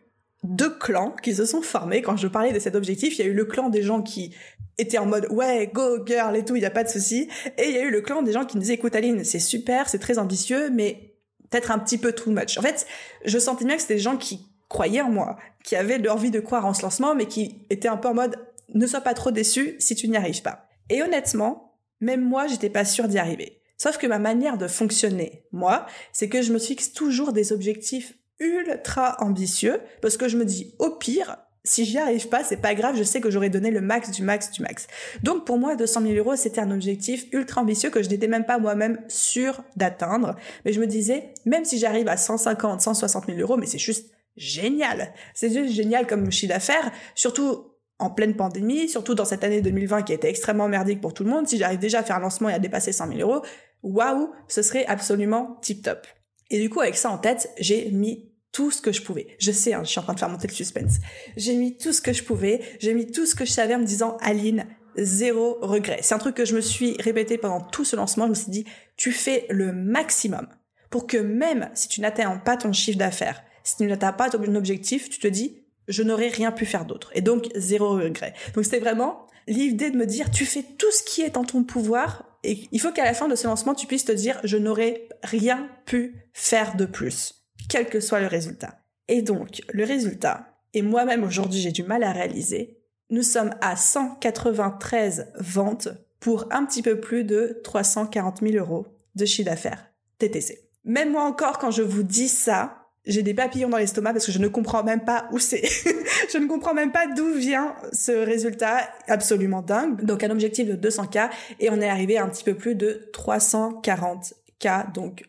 deux clans qui se sont formés quand je parlais de cet objectif. Il y a eu le clan des gens qui étaient en mode ouais go girl et tout, il y a pas de souci. Et il y a eu le clan des gens qui me disaient écoute Aline, c'est super, c'est très ambitieux, mais peut-être un petit peu too much. En fait, je sentais bien que c'était des gens qui croyaient en moi, qui avaient l'envie de croire en ce lancement, mais qui étaient un peu en mode ne sois pas trop déçu si tu n'y arrives pas. Et honnêtement, même moi, j'étais pas sûre d'y arriver. Sauf que ma manière de fonctionner, moi, c'est que je me fixe toujours des objectifs ultra ambitieux, parce que je me dis, au pire, si j'y arrive pas, c'est pas grave, je sais que j'aurais donné le max du max du max. Donc pour moi, 200 000 euros, c'était un objectif ultra ambitieux que je n'étais même pas moi-même sûre d'atteindre. Mais je me disais, même si j'arrive à 150, 160 000 euros, mais c'est juste génial. C'est juste génial comme chiffre d'affaires, surtout en pleine pandémie, surtout dans cette année 2020 qui a été extrêmement merdique pour tout le monde. Si j'arrive déjà à faire un lancement et à dépasser 100 000 euros, waouh, ce serait absolument tip top. Et du coup, avec ça en tête, j'ai mis tout ce que je pouvais. Je sais, hein, je suis en train de faire monter le suspense. J'ai mis tout ce que je pouvais, j'ai mis tout ce que je savais en me disant, Aline, zéro regret. C'est un truc que je me suis répété pendant tout ce lancement. Je me suis dit, tu fais le maximum pour que même si tu n'atteins pas ton chiffre d'affaires, si tu n'atteins pas ton objectif, tu te dis, je n'aurais rien pu faire d'autre. Et donc, zéro regret. Donc, c'était vraiment l'idée de me dire, tu fais tout ce qui est en ton pouvoir et il faut qu'à la fin de ce lancement, tu puisses te dire, je n'aurais rien pu faire de plus quel que soit le résultat. Et donc, le résultat, et moi-même aujourd'hui j'ai du mal à réaliser, nous sommes à 193 ventes pour un petit peu plus de 340 000 euros de chiffre d'affaires TTC. Même moi encore, quand je vous dis ça, j'ai des papillons dans l'estomac parce que je ne comprends même pas où c'est. [laughs] je ne comprends même pas d'où vient ce résultat absolument dingue. Donc un objectif de 200K et on est arrivé à un petit peu plus de 340K. Donc,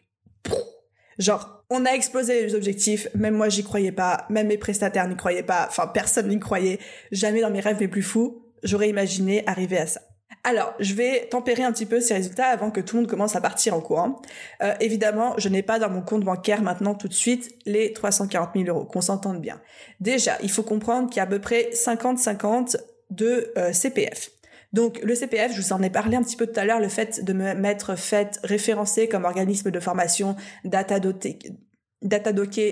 genre, on a explosé les objectifs, même moi j'y croyais pas, même mes prestataires n'y croyaient pas, enfin personne n'y croyait, jamais dans mes rêves les plus fous, j'aurais imaginé arriver à ça. Alors, je vais tempérer un petit peu ces résultats avant que tout le monde commence à partir en courant. Euh, évidemment, je n'ai pas dans mon compte bancaire maintenant tout de suite les 340 000 euros, qu'on s'entende bien. Déjà, il faut comprendre qu'il y a à peu près 50-50 de euh, CPF. Donc le CPF, je vous en ai parlé un petit peu tout à l'heure, le fait de me mettre fait référencé comme organisme de formation Datadocké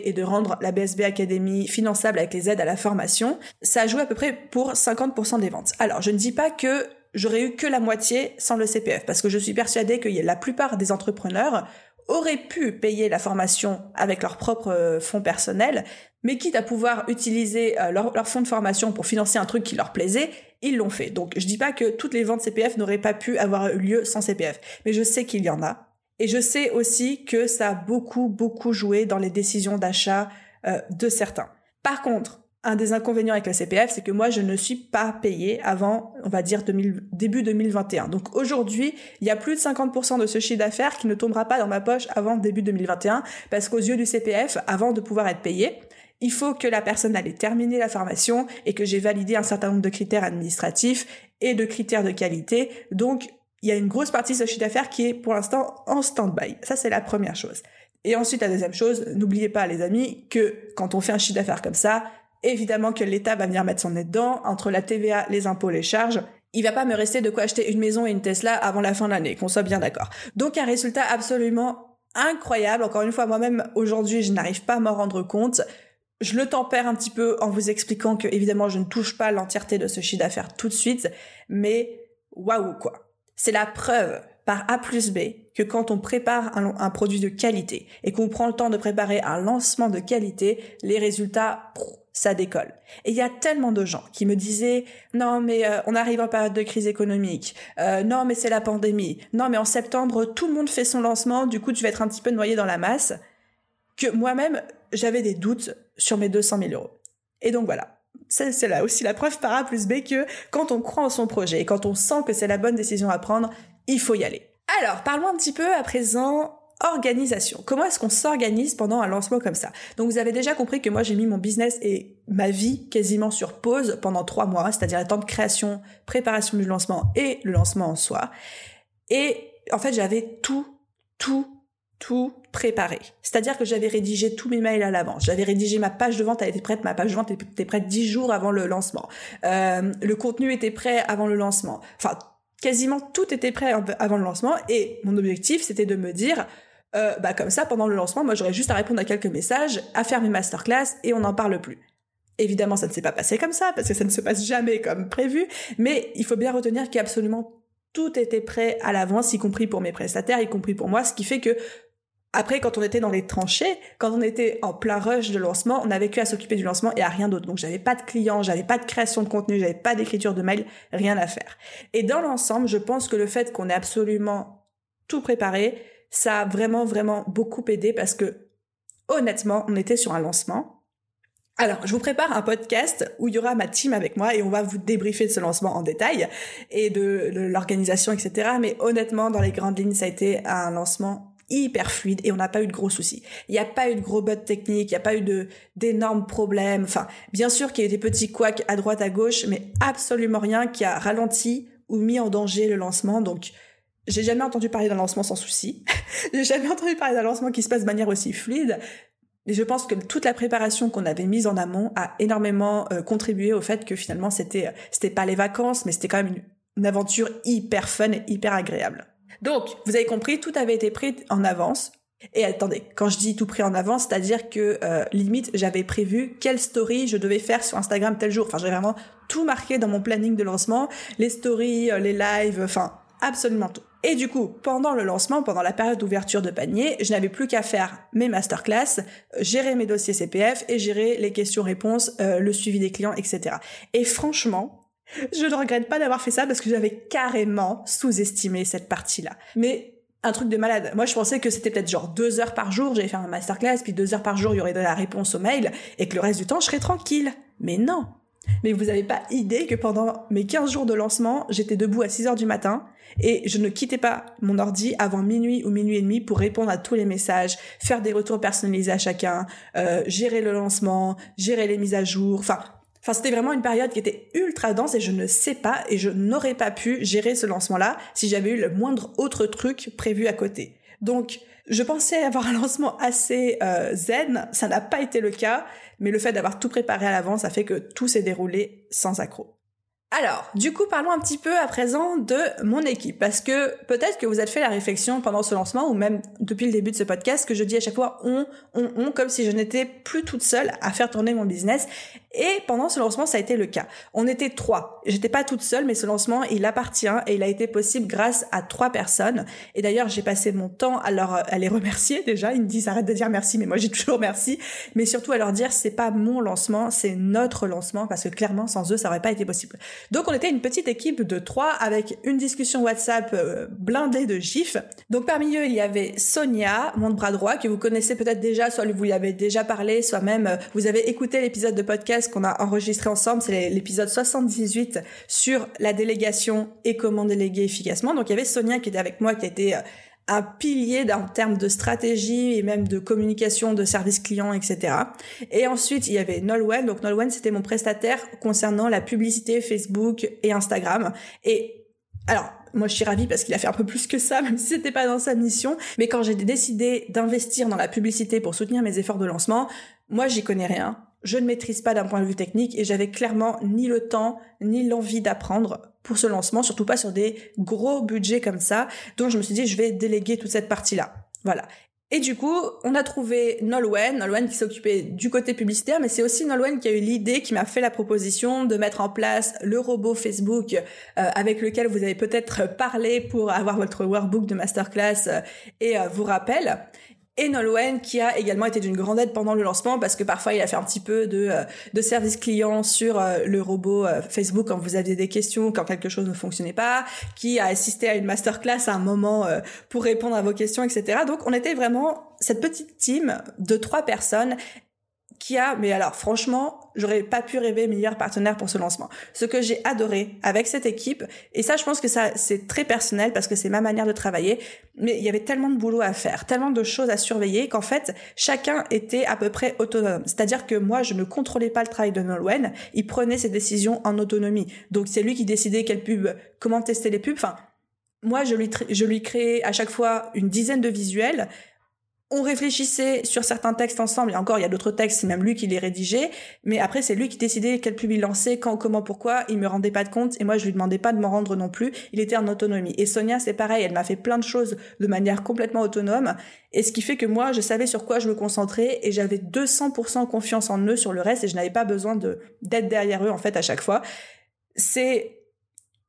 et de rendre la BSB Academy finançable avec les aides à la formation, ça joue à peu près pour 50% des ventes. Alors je ne dis pas que j'aurais eu que la moitié sans le CPF, parce que je suis persuadée que la plupart des entrepreneurs auraient pu payer la formation avec leurs propres euh, fonds personnels, mais quitte à pouvoir utiliser euh, leur, fonds de formation pour financer un truc qui leur plaisait, ils l'ont fait. Donc je dis pas que toutes les ventes CPF n'auraient pas pu avoir lieu sans CPF, mais je sais qu'il y en a. Et je sais aussi que ça a beaucoup, beaucoup joué dans les décisions d'achat euh, de certains. Par contre, un des inconvénients avec la CPF, c'est que moi, je ne suis pas payée avant, on va dire, début 2021. Donc aujourd'hui, il y a plus de 50% de ce chiffre d'affaires qui ne tombera pas dans ma poche avant début 2021, parce qu'aux yeux du CPF, avant de pouvoir être payé, il faut que la personne ait terminé la formation et que j'ai validé un certain nombre de critères administratifs et de critères de qualité. Donc, il y a une grosse partie de ce chiffre d'affaires qui est pour l'instant en stand-by. Ça, c'est la première chose. Et ensuite, la deuxième chose, n'oubliez pas, les amis, que quand on fait un chiffre d'affaires comme ça, évidemment que l'État va venir mettre son nez dedans, entre la TVA, les impôts, les charges. Il va pas me rester de quoi acheter une maison et une Tesla avant la fin de l'année, qu'on soit bien d'accord. Donc un résultat absolument incroyable. Encore une fois, moi-même, aujourd'hui, je n'arrive pas à m'en rendre compte. Je le tempère un petit peu en vous expliquant que évidemment je ne touche pas l'entièreté de ce chiffre d'affaires tout de suite, mais waouh quoi. C'est la preuve par A plus B que quand on prépare un, produit de qualité et qu'on prend le temps de préparer un lancement de qualité, les résultats, ça décolle. Et il y a tellement de gens qui me disaient non mais euh, on arrive en période de crise économique, euh, non mais c'est la pandémie, non mais en septembre tout le monde fait son lancement, du coup tu vas être un petit peu noyé dans la masse, que moi-même j'avais des doutes sur mes 200 000 euros. Et donc voilà. c'est là aussi la preuve par A plus B que quand on croit en son projet et quand on sent que c'est la bonne décision à prendre, il faut y aller. Alors, parlons un petit peu à présent organisation. Comment est-ce qu'on s'organise pendant un lancement comme ça? Donc vous avez déjà compris que moi j'ai mis mon business et ma vie quasiment sur pause pendant trois mois, c'est-à-dire le temps de création, préparation du lancement et le lancement en soi. Et en fait j'avais tout, tout, tout préparé. C'est-à-dire que j'avais rédigé tous mes mails à l'avance. J'avais rédigé ma page de vente, elle était prête, ma page de vente était prête dix jours avant le lancement. Euh, le contenu était prêt avant le lancement. Enfin, quasiment tout était prêt avant le lancement et mon objectif c'était de me dire euh, bah comme ça pendant le lancement moi j'aurais juste à répondre à quelques messages à faire mes masterclass et on n'en parle plus évidemment ça ne s'est pas passé comme ça parce que ça ne se passe jamais comme prévu mais il faut bien retenir qu'absolument tout était prêt à l'avance y compris pour mes prestataires y compris pour moi ce qui fait que après, quand on était dans les tranchées, quand on était en plein rush de lancement, on n'avait que à s'occuper du lancement et à rien d'autre. Donc j'avais pas de clients, j'avais pas de création de contenu, j'avais pas d'écriture de mail, rien à faire. Et dans l'ensemble, je pense que le fait qu'on ait absolument tout préparé, ça a vraiment vraiment beaucoup aidé parce que honnêtement, on était sur un lancement. Alors, je vous prépare un podcast où il y aura ma team avec moi et on va vous débriefer de ce lancement en détail et de l'organisation, etc. Mais honnêtement, dans les grandes lignes, ça a été un lancement hyper fluide et on n'a pas eu de gros soucis. Il n'y a pas eu de gros bugs techniques, il n'y a pas eu de d'énormes problèmes. Enfin, bien sûr qu'il y a eu des petits couacs à droite à gauche, mais absolument rien qui a ralenti ou mis en danger le lancement. Donc, j'ai jamais entendu parler d'un lancement sans souci. [laughs] j'ai jamais entendu parler d'un lancement qui se passe de manière aussi fluide. Et je pense que toute la préparation qu'on avait mise en amont a énormément euh, contribué au fait que finalement c'était c'était pas les vacances, mais c'était quand même une aventure hyper fun et hyper agréable. Donc, vous avez compris, tout avait été pris en avance. Et attendez, quand je dis tout pris en avance, c'est-à-dire que euh, limite j'avais prévu quelle story je devais faire sur Instagram tel jour. Enfin, j'avais vraiment tout marqué dans mon planning de lancement, les stories, euh, les lives, enfin absolument tout. Et du coup, pendant le lancement, pendant la période d'ouverture de panier, je n'avais plus qu'à faire mes masterclass, euh, gérer mes dossiers CPF et gérer les questions-réponses, le suivi des clients, etc. Et franchement, je ne regrette pas d'avoir fait ça parce que j'avais carrément sous-estimé cette partie-là. Mais un truc de malade. Moi, je pensais que c'était peut-être genre deux heures par jour, j'allais faire un masterclass, puis deux heures par jour, il y aurait de la réponse au mail, et que le reste du temps, je serais tranquille. Mais non. Mais vous n'avez pas idée que pendant mes 15 jours de lancement, j'étais debout à 6 heures du matin, et je ne quittais pas mon ordi avant minuit ou minuit et demi pour répondre à tous les messages, faire des retours personnalisés à chacun, euh, gérer le lancement, gérer les mises à jour, enfin Enfin, c'était vraiment une période qui était ultra dense et je ne sais pas et je n'aurais pas pu gérer ce lancement-là si j'avais eu le moindre autre truc prévu à côté. Donc, je pensais avoir un lancement assez euh, zen, ça n'a pas été le cas, mais le fait d'avoir tout préparé à l'avance a fait que tout s'est déroulé sans accroc. Alors, du coup, parlons un petit peu à présent de mon équipe, parce que peut-être que vous êtes fait la réflexion pendant ce lancement, ou même depuis le début de ce podcast, que je dis à chaque fois on, on, on, comme si je n'étais plus toute seule à faire tourner mon business. Et pendant ce lancement, ça a été le cas. On était trois. J'étais pas toute seule, mais ce lancement, il appartient et il a été possible grâce à trois personnes. Et d'ailleurs, j'ai passé mon temps à leur, à les remercier déjà. Ils me disent arrête de dire merci, mais moi j'ai toujours merci. Mais surtout à leur dire c'est pas mon lancement, c'est notre lancement parce que clairement sans eux, ça aurait pas été possible. Donc on était une petite équipe de trois avec une discussion WhatsApp euh, blindée de gifs. Donc parmi eux, il y avait Sonia, mon bras droit, que vous connaissez peut-être déjà, soit vous lui avez déjà parlé, soit même euh, vous avez écouté l'épisode de podcast qu'on a enregistré ensemble, c'est l'épisode 78 sur la délégation et comment déléguer efficacement. Donc il y avait Sonia qui était avec moi, qui été euh, un pilier en termes de stratégie et même de communication, de service client, etc. Et ensuite, il y avait Nolwenn. Donc Nolwenn, c'était mon prestataire concernant la publicité Facebook et Instagram. Et alors, moi, je suis ravie parce qu'il a fait un peu plus que ça, [laughs] même si c'était pas dans sa mission. Mais quand j'ai décidé d'investir dans la publicité pour soutenir mes efforts de lancement, moi, j'y connais rien je ne maîtrise pas d'un point de vue technique et j'avais clairement ni le temps ni l'envie d'apprendre pour ce lancement, surtout pas sur des gros budgets comme ça. Donc je me suis dit je vais déléguer toute cette partie-là. Voilà. Et du coup, on a trouvé Nolwenn, Nolwenn qui s'occupait du côté publicitaire, mais c'est aussi Nolwenn qui a eu l'idée, qui m'a fait la proposition de mettre en place le robot Facebook euh, avec lequel vous avez peut-être parlé pour avoir votre workbook de masterclass euh, et euh, vous rappelle et Nolwenn qui a également été d'une grande aide pendant le lancement parce que parfois il a fait un petit peu de, euh, de service client sur euh, le robot euh, Facebook quand vous aviez des questions, quand quelque chose ne fonctionnait pas, qui a assisté à une masterclass à un moment pour répondre à vos questions, etc. Donc on était vraiment cette petite team de trois personnes qui a, mais alors franchement, j'aurais pas pu rêver meilleur partenaire pour ce lancement. Ce que j'ai adoré avec cette équipe, et ça je pense que ça c'est très personnel parce que c'est ma manière de travailler, mais il y avait tellement de boulot à faire, tellement de choses à surveiller qu'en fait chacun était à peu près autonome. C'est-à-dire que moi je ne contrôlais pas le travail de Nolwenn, il prenait ses décisions en autonomie. Donc c'est lui qui décidait quelle pub, comment tester les pubs, enfin moi, je lui, je lui créais à chaque fois une dizaine de visuels on réfléchissait sur certains textes ensemble, et encore il y a d'autres textes, c'est même lui qui les rédigeait, mais après c'est lui qui décidait quel pub il lançait, quand, comment, pourquoi, il me rendait pas de compte, et moi je lui demandais pas de m'en rendre non plus, il était en autonomie. Et Sonia c'est pareil, elle m'a fait plein de choses de manière complètement autonome, et ce qui fait que moi je savais sur quoi je me concentrais, et j'avais 200% confiance en eux sur le reste, et je n'avais pas besoin de d'être derrière eux en fait à chaque fois. C'est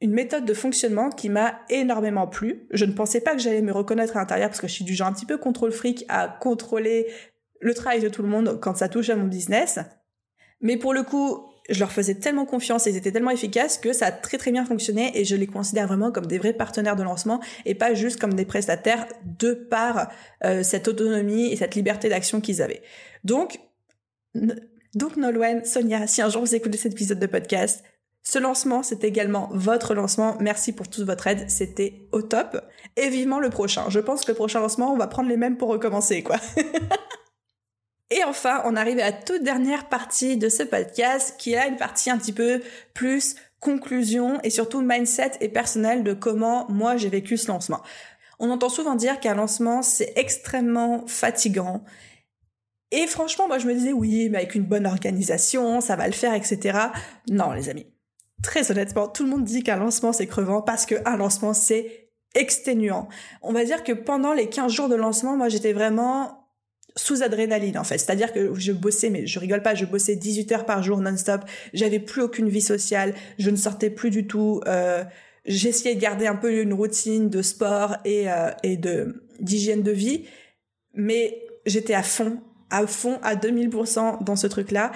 une méthode de fonctionnement qui m'a énormément plu. Je ne pensais pas que j'allais me reconnaître à l'intérieur parce que je suis du genre un petit peu contrôle fric à contrôler le travail de tout le monde quand ça touche à mon business. Mais pour le coup, je leur faisais tellement confiance et ils étaient tellement efficaces que ça a très très bien fonctionné et je les considère vraiment comme des vrais partenaires de lancement et pas juste comme des prestataires de par euh, cette autonomie et cette liberté d'action qu'ils avaient. Donc, donc Nolwenn, Sonia, si un jour vous écoutez cet épisode de podcast, ce lancement, c'est également votre lancement. Merci pour toute votre aide. C'était au top. Et vivement le prochain. Je pense que le prochain lancement, on va prendre les mêmes pour recommencer, quoi. [laughs] Et enfin, on arrive à la toute dernière partie de ce podcast, qui est une partie un petit peu plus conclusion et surtout mindset et personnel de comment moi j'ai vécu ce lancement. On entend souvent dire qu'un lancement, c'est extrêmement fatigant. Et franchement, moi je me disais, oui, mais avec une bonne organisation, ça va le faire, etc. Non, les amis très honnêtement, tout le monde dit qu'un lancement c'est crevant parce qu'un lancement c'est exténuant. On va dire que pendant les 15 jours de lancement, moi j'étais vraiment sous adrénaline en fait. C'est-à-dire que je bossais, mais je rigole pas, je bossais 18 heures par jour non-stop. J'avais plus aucune vie sociale, je ne sortais plus du tout. Euh, J'essayais de garder un peu une routine de sport et, euh, et de d'hygiène de vie, mais j'étais à fond, à fond, à 2000% dans ce truc-là.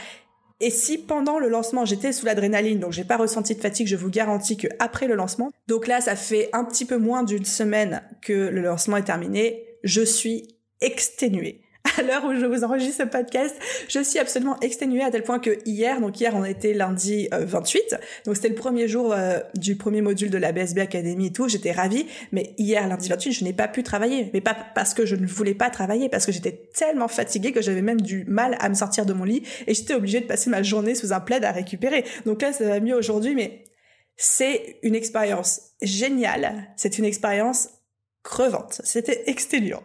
Et si pendant le lancement j'étais sous l'adrénaline, donc j'ai pas ressenti de fatigue, je vous garantis que après le lancement, donc là ça fait un petit peu moins d'une semaine que le lancement est terminé, je suis exténuée à l'heure où je vous enregistre ce podcast, je suis absolument exténuée à tel point que hier, donc hier on était lundi 28, euh, donc c'était le premier jour euh, du premier module de la BSB Academy et tout, j'étais ravie, mais hier lundi 28, je n'ai pas pu travailler, mais pas parce que je ne voulais pas travailler, parce que j'étais tellement fatiguée que j'avais même du mal à me sortir de mon lit et j'étais obligée de passer ma journée sous un plaid à récupérer. Donc là ça va mieux aujourd'hui, mais c'est une expérience géniale, c'est une expérience crevante, c'était exténuant.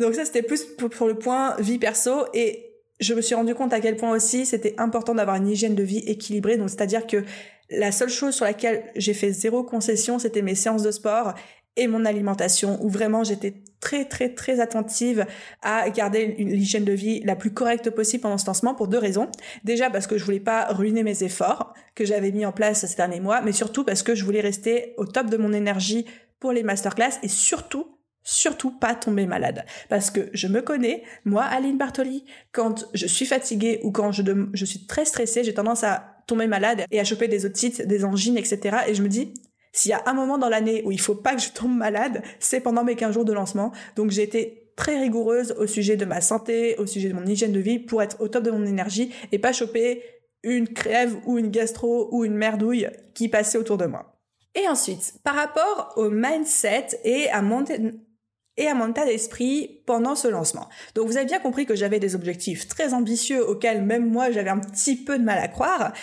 Donc ça, c'était plus pour, le point vie perso et je me suis rendu compte à quel point aussi c'était important d'avoir une hygiène de vie équilibrée. Donc c'est-à-dire que la seule chose sur laquelle j'ai fait zéro concession, c'était mes séances de sport et mon alimentation, où vraiment j'étais très très très attentive à garder l'hygiène de vie la plus correcte possible pendant ce lancement pour deux raisons. Déjà parce que je voulais pas ruiner mes efforts que j'avais mis en place ces derniers mois, mais surtout parce que je voulais rester au top de mon énergie pour les masterclass et surtout surtout pas tomber malade. Parce que je me connais, moi, Aline Bartoli, quand je suis fatiguée ou quand je, suis très stressée, j'ai tendance à tomber malade et à choper des otites, des angines, etc. Et je me dis, s'il y a un moment dans l'année où il faut pas que je tombe malade, c'est pendant mes 15 jours de lancement. Donc j'ai été très rigoureuse au sujet de ma santé, au sujet de mon hygiène de vie pour être au top de mon énergie et pas choper une crève ou une gastro ou une merdouille qui passait autour de moi. Et ensuite, par rapport au mindset et à monter, et à mon état d'esprit pendant ce lancement. Donc vous avez bien compris que j'avais des objectifs très ambitieux auxquels même moi j'avais un petit peu de mal à croire.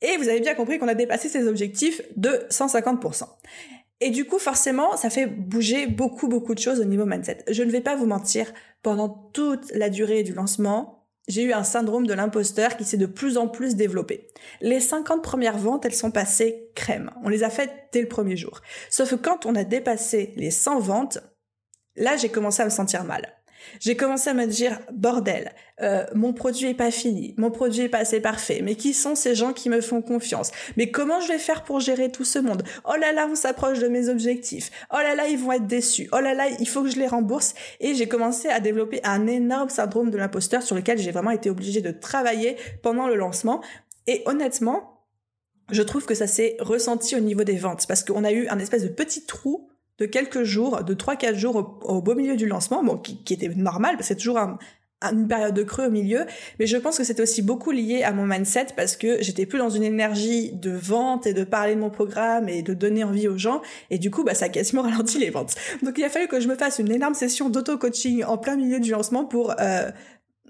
Et vous avez bien compris qu'on a dépassé ces objectifs de 150%. Et du coup, forcément, ça fait bouger beaucoup, beaucoup de choses au niveau mindset. Je ne vais pas vous mentir, pendant toute la durée du lancement, j'ai eu un syndrome de l'imposteur qui s'est de plus en plus développé. Les 50 premières ventes, elles sont passées crème. On les a faites dès le premier jour. Sauf que quand on a dépassé les 100 ventes, Là, j'ai commencé à me sentir mal. J'ai commencé à me dire bordel, euh, mon produit est pas fini, mon produit est pas assez parfait. Mais qui sont ces gens qui me font confiance? Mais comment je vais faire pour gérer tout ce monde? Oh là là, on s'approche de mes objectifs. Oh là là, ils vont être déçus. Oh là là, il faut que je les rembourse. Et j'ai commencé à développer un énorme syndrome de l'imposteur sur lequel j'ai vraiment été obligée de travailler pendant le lancement. Et honnêtement, je trouve que ça s'est ressenti au niveau des ventes parce qu'on a eu un espèce de petit trou de quelques jours, de 3-4 jours au, beau milieu du lancement, bon, qui, était normal, c'est toujours un, une période de creux au milieu, mais je pense que c'était aussi beaucoup lié à mon mindset parce que j'étais plus dans une énergie de vente et de parler de mon programme et de donner envie aux gens et du coup bah ça a quasiment [laughs] ralenti les ventes. Donc il a fallu que je me fasse une énorme session d'auto-coaching en plein milieu du lancement pour euh,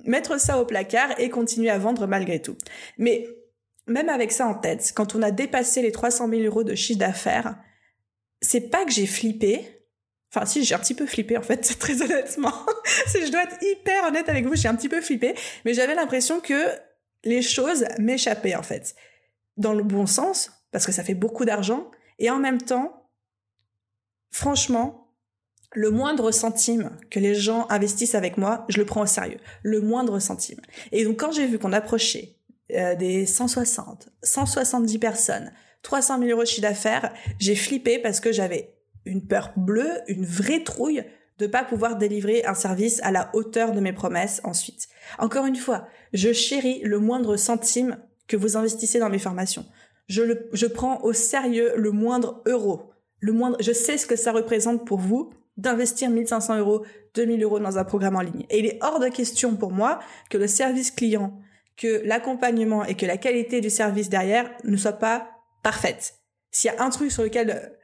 mettre ça au placard et continuer à vendre malgré tout. Mais même avec ça en tête, quand on a dépassé les 300 000 euros de chiffre d'affaires, c'est pas que j'ai flippé. Enfin, si, j'ai un petit peu flippé, en fait, [laughs] très honnêtement. si je dois être hyper honnête avec vous, j'ai un petit peu flippé. Mais j'avais l'impression que les choses m'échappaient, en fait. Dans le bon sens, parce que ça fait beaucoup d'argent. Et en même temps, franchement, le moindre centime que les gens investissent avec moi, je le prends au sérieux. Le moindre centime. Et donc, quand j'ai vu qu'on approchait euh, des 160, 170 personnes, 300 000 euros de chiffre d'affaires, j'ai flippé parce que j'avais une peur bleue, une vraie trouille de pas pouvoir délivrer un service à la hauteur de mes promesses ensuite. Encore une fois, je chéris le moindre centime que vous investissez dans mes formations. Je, le, je prends au sérieux le moindre euro. Le moindre, je sais ce que ça représente pour vous d'investir 1500 euros, 2000 euros dans un programme en ligne. Et il est hors de question pour moi que le service client, que l'accompagnement et que la qualité du service derrière ne soient pas parfaite. S'il y a un truc sur lequel,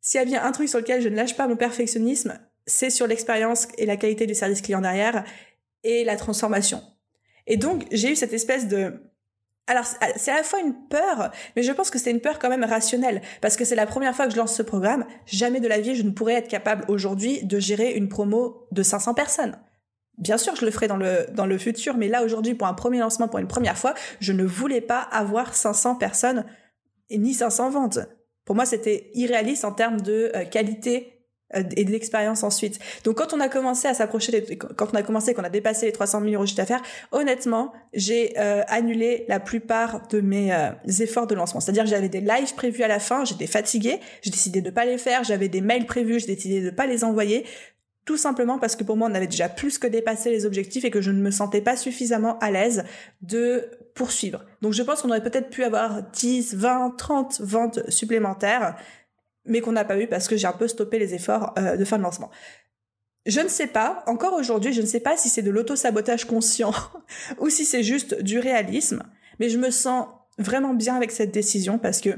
s'il y a bien un truc sur lequel je ne lâche pas mon perfectionnisme, c'est sur l'expérience et la qualité du service client derrière et la transformation. Et donc, j'ai eu cette espèce de, alors, c'est à la fois une peur, mais je pense que c'est une peur quand même rationnelle, parce que c'est la première fois que je lance ce programme. Jamais de la vie, je ne pourrais être capable aujourd'hui de gérer une promo de 500 personnes. Bien sûr, je le ferai dans le, dans le futur, mais là, aujourd'hui, pour un premier lancement, pour une première fois, je ne voulais pas avoir 500 personnes et ni 500 ventes. Pour moi, c'était irréaliste en termes de euh, qualité euh, et d'expérience ensuite. Donc quand on a commencé à s'approcher, quand on a commencé, qu'on a dépassé les 300 000 euros de chiffre d'affaires, honnêtement, j'ai euh, annulé la plupart de mes efforts de lancement. C'est-à-dire j'avais des lives prévus à la fin, j'étais fatiguée, j'ai décidé de pas les faire, j'avais des mails prévus, j'ai décidé de pas les envoyer tout simplement parce que pour moi on avait déjà plus que dépassé les objectifs et que je ne me sentais pas suffisamment à l'aise de poursuivre. Donc je pense qu'on aurait peut-être pu avoir 10, 20, 30 ventes supplémentaires, mais qu'on n'a pas eu parce que j'ai un peu stoppé les efforts euh, de fin de lancement. Je ne sais pas, encore aujourd'hui, je ne sais pas si c'est de l'auto-sabotage conscient [laughs] ou si c'est juste du réalisme, mais je me sens vraiment bien avec cette décision parce que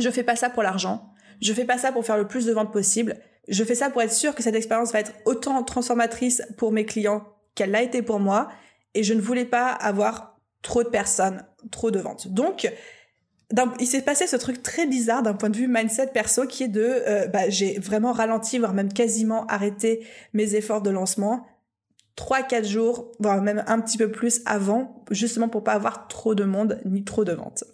je fais pas ça pour l'argent, je fais pas ça pour faire le plus de ventes possible, je fais ça pour être sûr que cette expérience va être autant transformatrice pour mes clients qu'elle l'a été pour moi. Et je ne voulais pas avoir trop de personnes, trop de ventes. Donc, il s'est passé ce truc très bizarre d'un point de vue mindset perso qui est de, euh, bah, j'ai vraiment ralenti, voire même quasiment arrêté mes efforts de lancement. 3-4 jours, voire même un petit peu plus avant, justement pour pas avoir trop de monde ni trop de ventes.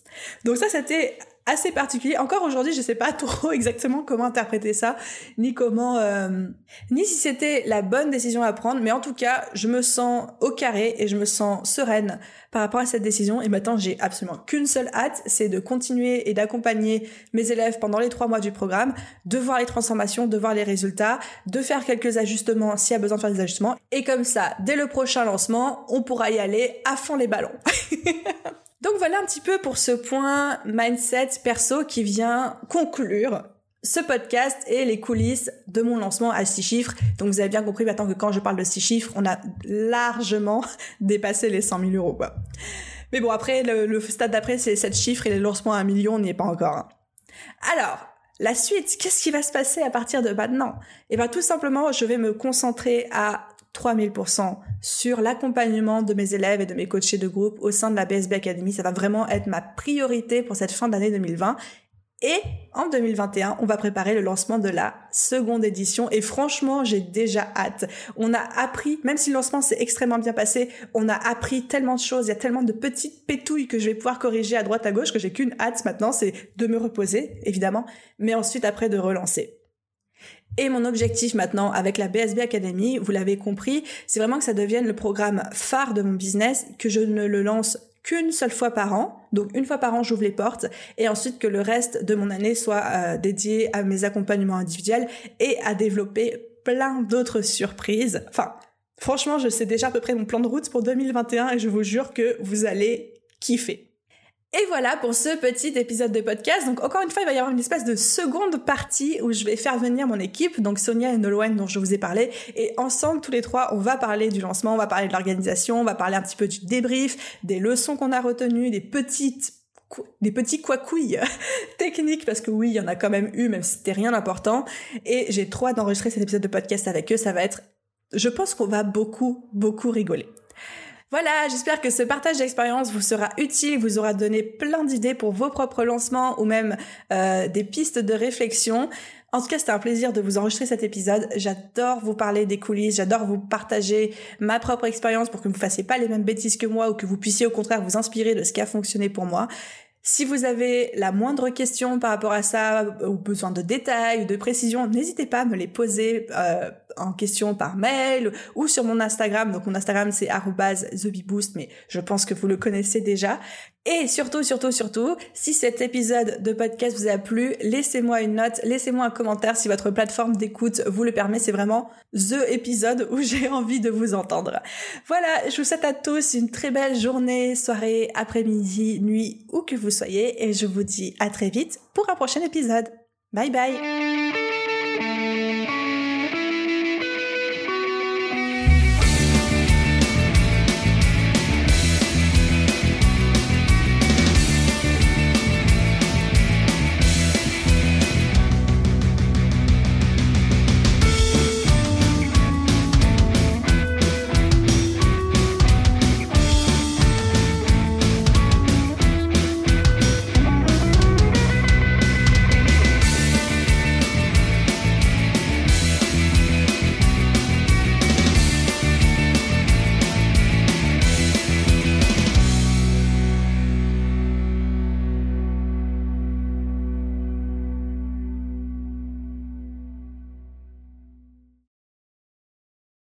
Donc ça, c'était assez particulier. Encore aujourd'hui, je sais pas [laughs] trop exactement comment interpréter ça, ni comment, euh, ni si c'était la bonne décision à prendre. Mais en tout cas, je me sens au carré et je me sens sereine par rapport à cette décision. Et maintenant, j'ai absolument qu'une seule hâte, c'est de continuer et d'accompagner mes élèves pendant les trois mois du programme, de voir les transformations, de voir les résultats, de faire quelques ajustements s'il y a besoin de faire des ajustements. Et comme ça, dès le prochain lancement, on pourra y aller à fond les ballons. [laughs] Donc voilà un petit peu pour ce point mindset perso qui vient conclure ce podcast et les coulisses de mon lancement à six chiffres. Donc vous avez bien compris maintenant que quand je parle de six chiffres, on a largement [laughs] dépassé les 100 000 euros. Quoi. Mais bon, après, le, stade d'après, c'est 7 chiffres et le lancement à un million, on n'y est pas encore. Hein. Alors, la suite, qu'est-ce qui va se passer à partir de maintenant? Eh bien tout simplement, je vais me concentrer à 3000% sur l'accompagnement de mes élèves et de mes coachés de groupe au sein de la BSB Academy. Ça va vraiment être ma priorité pour cette fin d'année 2020. Et en 2021, on va préparer le lancement de la seconde édition. Et franchement, j'ai déjà hâte. On a appris, même si le lancement s'est extrêmement bien passé, on a appris tellement de choses. Il y a tellement de petites pétouilles que je vais pouvoir corriger à droite à gauche que j'ai qu'une hâte maintenant, c'est de me reposer, évidemment, mais ensuite après de relancer. Et mon objectif maintenant avec la BSB Academy, vous l'avez compris, c'est vraiment que ça devienne le programme phare de mon business, que je ne le lance qu'une seule fois par an. Donc une fois par an, j'ouvre les portes et ensuite que le reste de mon année soit euh, dédié à mes accompagnements individuels et à développer plein d'autres surprises. Enfin, franchement, je sais déjà à peu près mon plan de route pour 2021 et je vous jure que vous allez kiffer. Et voilà pour ce petit épisode de podcast. Donc encore une fois, il va y avoir une espèce de seconde partie où je vais faire venir mon équipe, donc Sonia et Nolwenn dont je vous ai parlé, et ensemble tous les trois, on va parler du lancement, on va parler de l'organisation, on va parler un petit peu du débrief, des leçons qu'on a retenues, des petites des petits couacouilles [laughs] techniques parce que oui, il y en a quand même eu même si c'était rien d'important et j'ai trop hâte d'enregistrer cet épisode de podcast avec eux, ça va être je pense qu'on va beaucoup beaucoup rigoler. Voilà, j'espère que ce partage d'expérience vous sera utile, vous aura donné plein d'idées pour vos propres lancements ou même euh, des pistes de réflexion. En tout cas, c'était un plaisir de vous enregistrer cet épisode. J'adore vous parler des coulisses, j'adore vous partager ma propre expérience pour que vous ne fassiez pas les mêmes bêtises que moi ou que vous puissiez au contraire vous inspirer de ce qui a fonctionné pour moi. Si vous avez la moindre question par rapport à ça, ou besoin de détails ou de précisions, n'hésitez pas à me les poser euh, en question par mail ou sur mon Instagram. Donc mon Instagram c'est @thebeboost, mais je pense que vous le connaissez déjà. Et surtout, surtout, surtout, si cet épisode de podcast vous a plu, laissez-moi une note, laissez-moi un commentaire si votre plateforme d'écoute vous le permet. C'est vraiment THE épisode où j'ai [laughs] envie de vous entendre. Voilà, je vous souhaite à tous une très belle journée, soirée, après-midi, nuit, où que vous soyez. Et je vous dis à très vite pour un prochain épisode. Bye bye